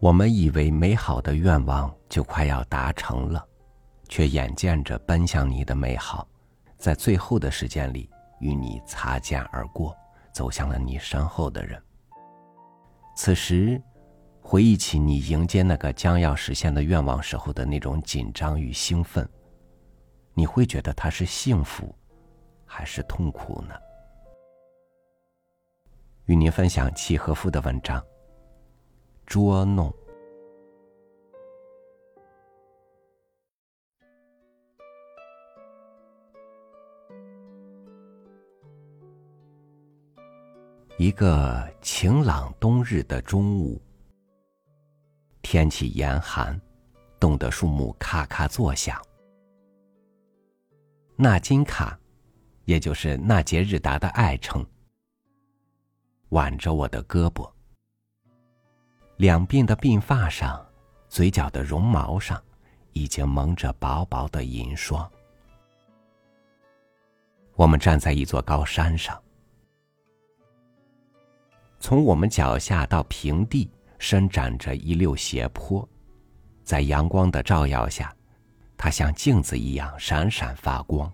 我们以为美好的愿望就快要达成了，却眼见着奔向你的美好，在最后的时间里与你擦肩而过，走向了你身后的人。此时，回忆起你迎接那个将要实现的愿望时候的那种紧张与兴奋，你会觉得它是幸福，还是痛苦呢？与您分享契诃夫的文章。捉弄。一个晴朗冬日的中午，天气严寒，冻得树木咔咔作响。纳金卡，也就是纳杰日达的爱称，挽着我的胳膊。两鬓的鬓发上，嘴角的绒毛上，已经蒙着薄薄的银霜。我们站在一座高山上，从我们脚下到平地伸展着一溜斜坡，在阳光的照耀下，它像镜子一样闪闪发光。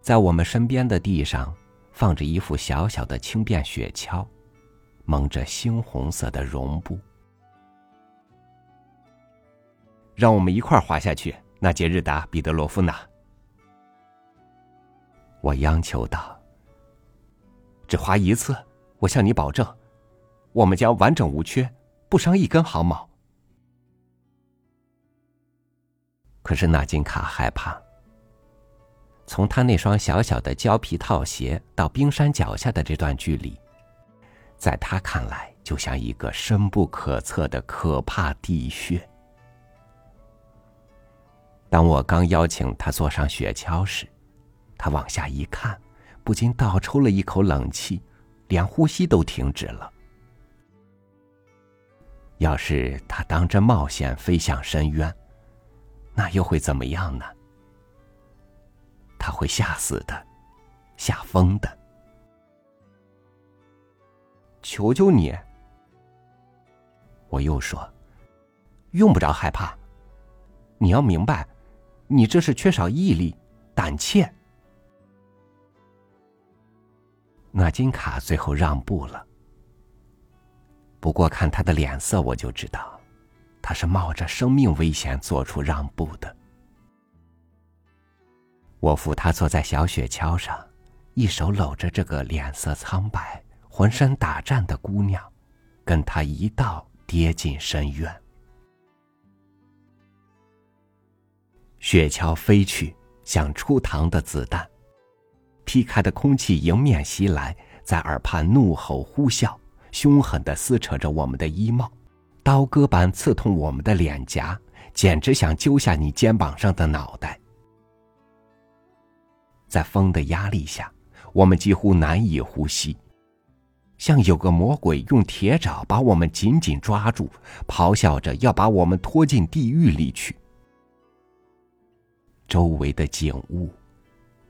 在我们身边的地上，放着一副小小的轻便雪橇。蒙着猩红色的绒布，让我们一块儿滑下去。那杰日达·彼得罗夫娜，我央求道：“只滑一次，我向你保证，我们将完整无缺，不伤一根毫毛。”可是纳金卡害怕，从他那双小小的胶皮套鞋到冰山脚下的这段距离。在他看来，就像一个深不可测的可怕地穴。当我刚邀请他坐上雪橇时，他往下一看，不禁倒抽了一口冷气，连呼吸都停止了。要是他当真冒险飞向深渊，那又会怎么样呢？他会吓死的，吓疯的。求求你！我又说，用不着害怕。你要明白，你这是缺少毅力、胆怯。纳金卡最后让步了。不过看他的脸色，我就知道，他是冒着生命危险做出让步的。我扶他坐在小雪橇上，一手搂着这个脸色苍白。浑身打颤的姑娘，跟他一道跌进深渊。雪橇飞去，像出膛的子弹，劈开的空气迎面袭来，在耳畔怒吼呼啸，凶狠的撕扯着我们的衣帽，刀割般刺痛我们的脸颊，简直想揪下你肩膀上的脑袋。在风的压力下，我们几乎难以呼吸。像有个魔鬼用铁爪把我们紧紧抓住，咆哮着要把我们拖进地狱里去。周围的景物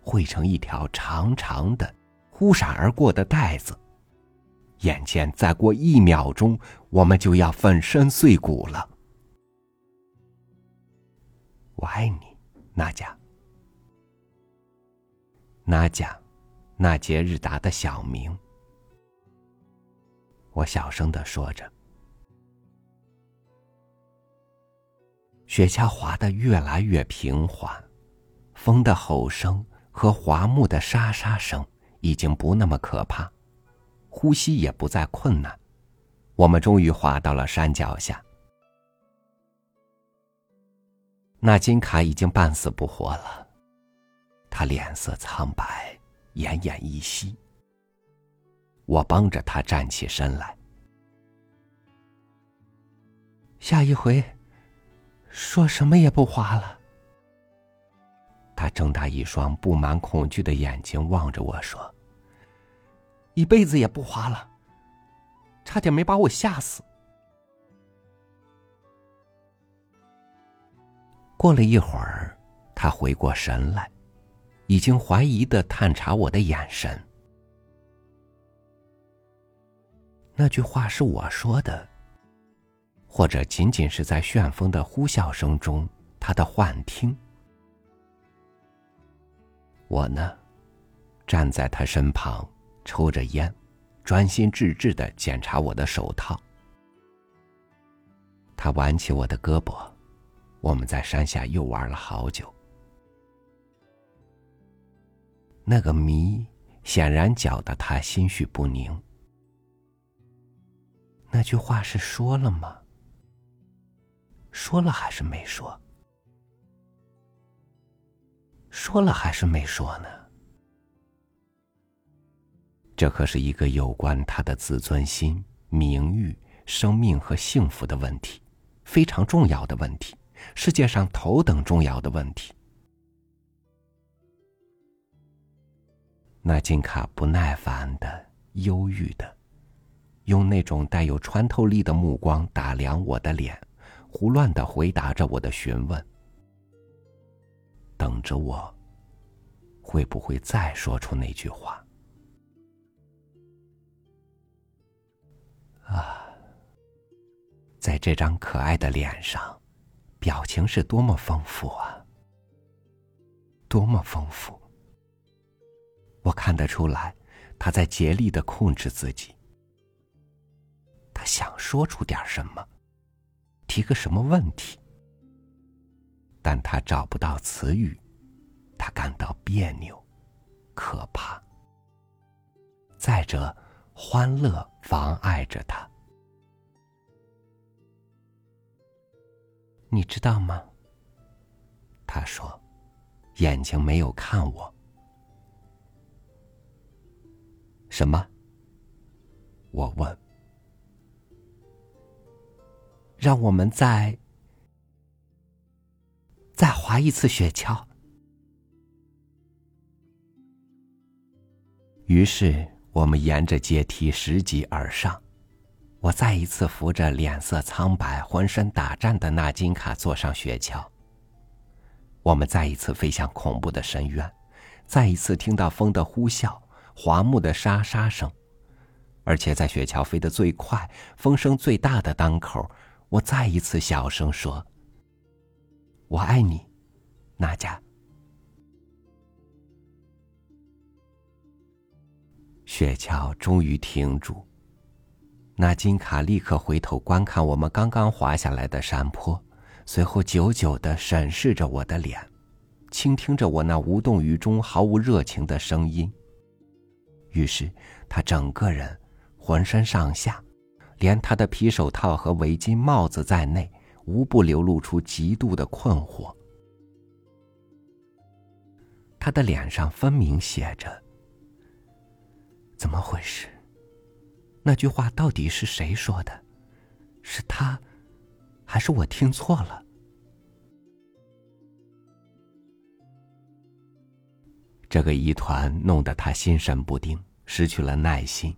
汇成一条长长的、忽闪而过的带子，眼见再过一秒钟，我们就要粉身碎骨了。我爱你，娜迦。娜迦，那杰日达的小名。我小声的说着，雪橇滑得越来越平缓，风的吼声和滑木的沙沙声已经不那么可怕，呼吸也不再困难。我们终于滑到了山脚下。那金卡已经半死不活了，他脸色苍白，奄奄一息。我帮着他站起身来。下一回，说什么也不花了。他睁大一双布满恐惧的眼睛望着我说：“一辈子也不花了。”差点没把我吓死。过了一会儿，他回过神来，已经怀疑的探查我的眼神。那句话是我说的，或者仅仅是在旋风的呼啸声中，他的幻听。我呢，站在他身旁，抽着烟，专心致志的检查我的手套。他挽起我的胳膊，我们在山下又玩了好久。那个谜显然搅得他心绪不宁。那句话是说了吗？说了还是没说？说了还是没说呢？这可是一个有关他的自尊心、名誉、生命和幸福的问题，非常重要的问题，世界上头等重要的问题。那金卡不耐烦的、忧郁的，用那种带有穿透力的目光打量我的脸，胡乱的回答着我的询问。等着我，会不会再说出那句话？啊，在这张可爱的脸上，表情是多么丰富啊！多么丰富！我看得出来，他在竭力的控制自己。他想说出点什么，提个什么问题。但他找不到词语，他感到别扭、可怕。再者，欢乐妨碍着他。你知道吗？他说，眼睛没有看我。什么？我问。让我们再。再滑一次雪橇。于是我们沿着阶梯拾级而上，我再一次扶着脸色苍白、浑身打颤的纳金卡坐上雪橇。我们再一次飞向恐怖的深渊，再一次听到风的呼啸、滑木的沙沙声，而且在雪橇飞得最快、风声最大的当口，我再一次小声说。我爱你，娜迦。雪橇终于停住，那金卡立刻回头观看我们刚刚滑下来的山坡，随后久久的审视着我的脸，倾听着我那无动于衷、毫无热情的声音。于是，他整个人，浑身上下，连他的皮手套和围巾、帽子在内。无不流露出极度的困惑。他的脸上分明写着：“怎么回事？那句话到底是谁说的？是他，还是我听错了？”这个疑团弄得他心神不定，失去了耐心。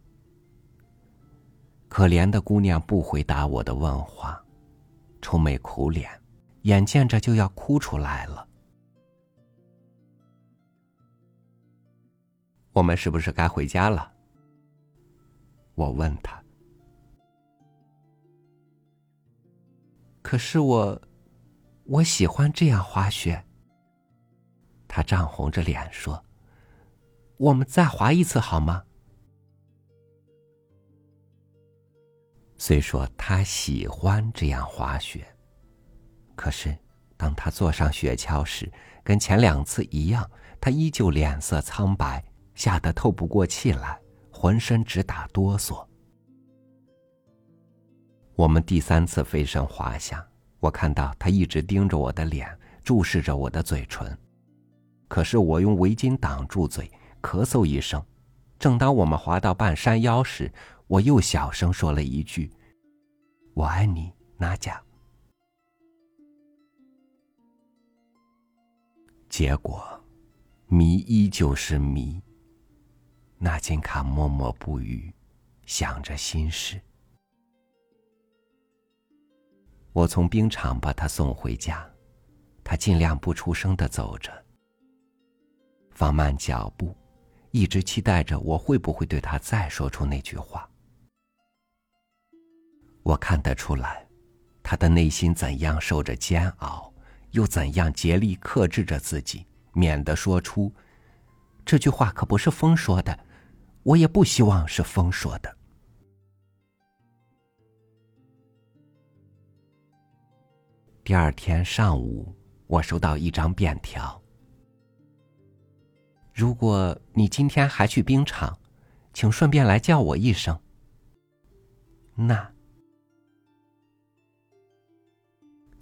可怜的姑娘不回答我的问话。愁眉苦脸，眼见着就要哭出来了。我们是不是该回家了？我问他。可是我，我喜欢这样滑雪。他涨红着脸说：“我们再滑一次好吗？”虽说他喜欢这样滑雪，可是当他坐上雪橇时，跟前两次一样，他依旧脸色苍白，吓得透不过气来，浑身直打哆嗦。我们第三次飞身滑下，我看到他一直盯着我的脸，注视着我的嘴唇。可是我用围巾挡住嘴，咳嗽一声。正当我们滑到半山腰时，我又小声说了一句：“我爱你，娜迦。”结果，谜依旧是谜。纳金卡默默不语，想着心事。我从冰场把他送回家，他尽量不出声的走着，放慢脚步，一直期待着我会不会对他再说出那句话。我看得出来，他的内心怎样受着煎熬，又怎样竭力克制着自己，免得说出这句话可不是风说的，我也不希望是风说的。第二天上午，我收到一张便条。如果你今天还去冰场，请顺便来叫我一声。那。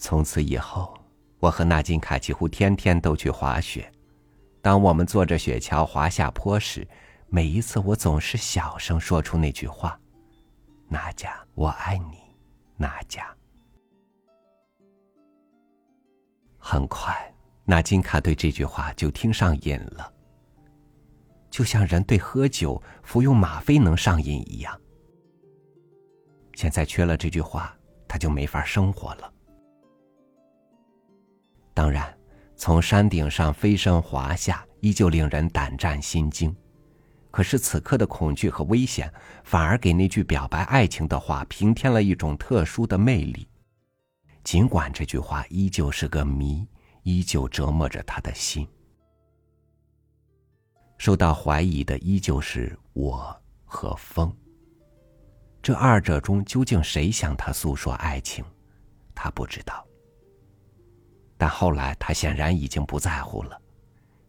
从此以后，我和纳金卡几乎天天都去滑雪。当我们坐着雪橇滑下坡时，每一次我总是小声说出那句话：“娜迦，我爱你，娜迦。”很快，纳金卡对这句话就听上瘾了，就像人对喝酒、服用吗啡能上瘾一样。现在缺了这句话，他就没法生活了。当然，从山顶上飞身滑下，依旧令人胆战心惊。可是此刻的恐惧和危险，反而给那句表白爱情的话平添了一种特殊的魅力。尽管这句话依旧是个谜，依旧折磨着他的心。受到怀疑的依旧是我和风。这二者中究竟谁向他诉说爱情，他不知道。但后来他显然已经不在乎了，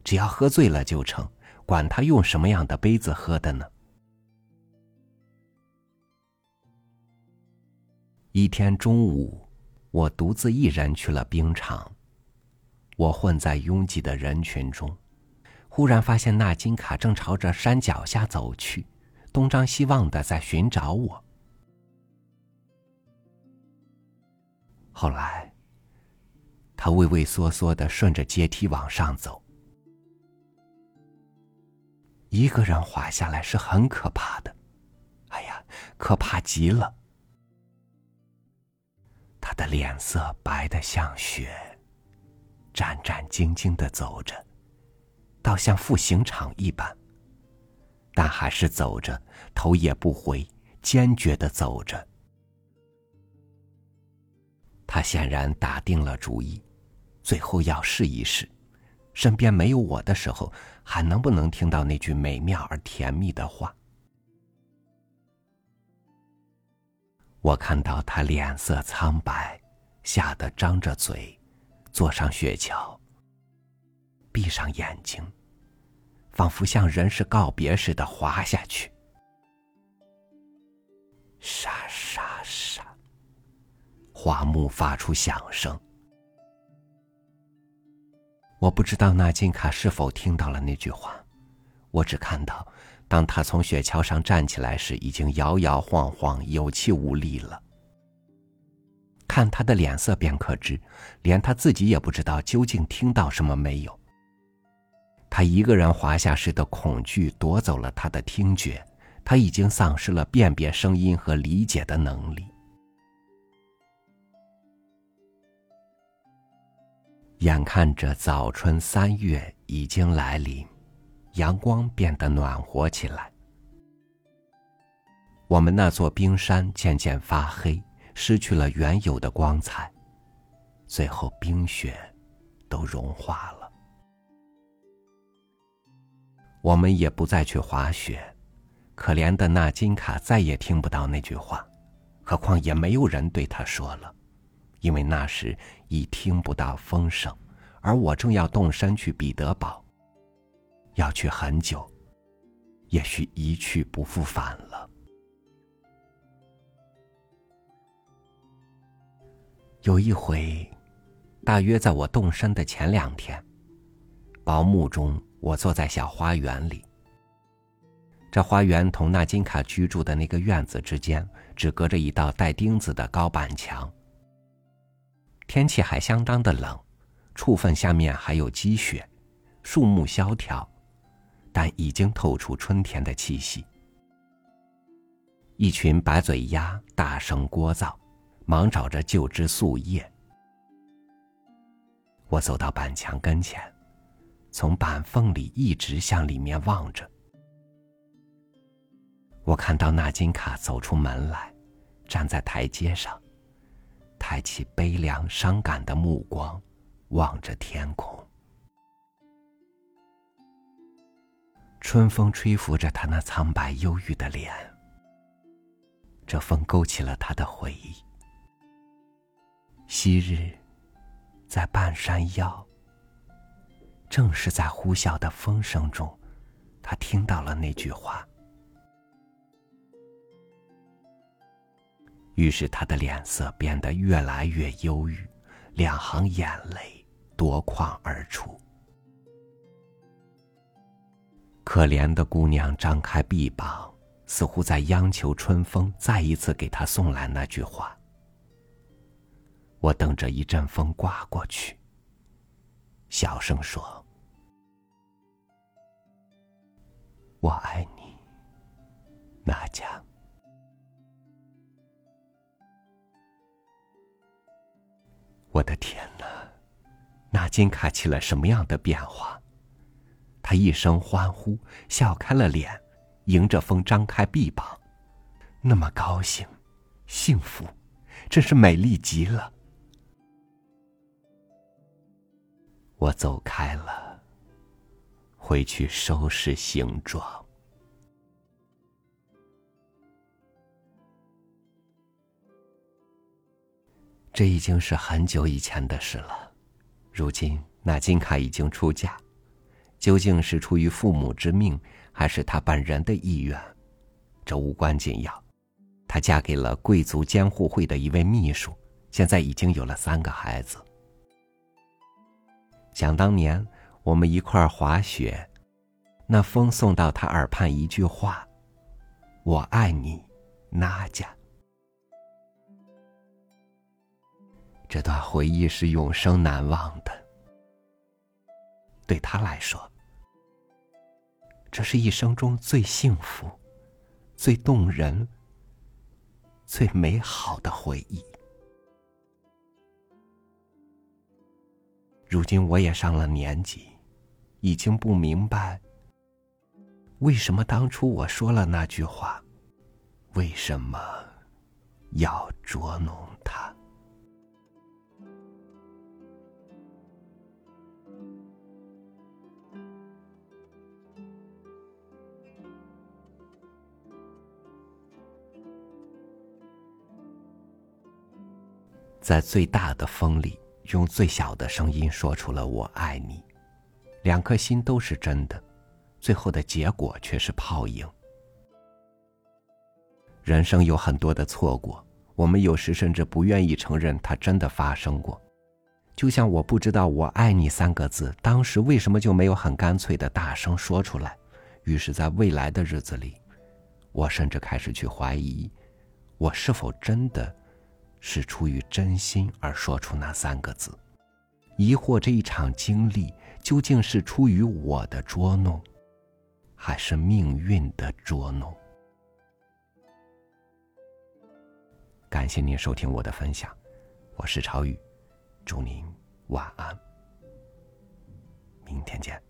只要喝醉了就成，管他用什么样的杯子喝的呢。一天中午，我独自一人去了冰场。我混在拥挤的人群中，忽然发现纳金卡正朝着山脚下走去，东张西望的在寻找我。后来。他畏畏缩缩的顺着阶梯往上走，一个人滑下来是很可怕的，哎呀，可怕极了！他的脸色白的像雪，战战兢兢的走着，倒像赴刑场一般。但还是走着，头也不回，坚决的走着。他显然打定了主意。最后要试一试，身边没有我的时候，还能不能听到那句美妙而甜蜜的话？我看到他脸色苍白，吓得张着嘴，坐上雪橇，闭上眼睛，仿佛向人世告别似的滑下去。沙沙沙，花木发出响声。我不知道纳金卡是否听到了那句话，我只看到，当他从雪橇上站起来时，已经摇摇晃晃、有气无力了。看他的脸色便可知，连他自己也不知道究竟听到什么没有。他一个人滑下时的恐惧夺走了他的听觉，他已经丧失了辨别声音和理解的能力。眼看着早春三月已经来临，阳光变得暖和起来。我们那座冰山渐渐发黑，失去了原有的光彩，最后冰雪都融化了。我们也不再去滑雪，可怜的纳金卡再也听不到那句话，何况也没有人对他说了。因为那时已听不到风声，而我正要动身去彼得堡，要去很久，也许一去不复返了。有一回，大约在我动身的前两天，薄暮中，我坐在小花园里。这花园同纳金卡居住的那个院子之间，只隔着一道带钉子的高板墙。天气还相当的冷，处分下面还有积雪，树木萧条，但已经透出春天的气息。一群白嘴鸭大声聒噪，忙找着旧枝树叶。我走到板墙跟前，从板缝里一直向里面望着。我看到纳金卡走出门来，站在台阶上。抬起悲凉伤感的目光，望着天空。春风吹拂着他那苍白忧郁的脸，这风勾起了他的回忆。昔日，在半山腰，正是在呼啸的风声中，他听到了那句话。于是他的脸色变得越来越忧郁，两行眼泪夺眶而出。可怜的姑娘张开臂膀，似乎在央求春风再一次给她送来那句话。我等着一阵风刮过去，小声说：“我爱你，娜佳。”我的天哪，纳金卡起了什么样的变化？他一声欢呼，笑开了脸，迎着风张开臂膀，那么高兴、幸福，真是美丽极了。我走开了，回去收拾行装。这已经是很久以前的事了，如今那金卡已经出嫁，究竟是出于父母之命，还是她本人的意愿，这无关紧要。她嫁给了贵族监护会的一位秘书，现在已经有了三个孩子。想当年我们一块儿滑雪，那风送到他耳畔一句话：“我爱你，娜家。”这段回忆是永生难忘的。对他来说，这是一生中最幸福、最动人、最美好的回忆。如今我也上了年纪，已经不明白为什么当初我说了那句话，为什么要捉弄他。在最大的风里，用最小的声音说出了“我爱你”，两颗心都是真的，最后的结果却是泡影。人生有很多的错过，我们有时甚至不愿意承认它真的发生过。就像我不知道“我爱你”三个字当时为什么就没有很干脆的大声说出来，于是，在未来的日子里，我甚至开始去怀疑，我是否真的。是出于真心而说出那三个字，疑惑这一场经历究竟是出于我的捉弄，还是命运的捉弄？感谢您收听我的分享，我是超宇，祝您晚安，明天见。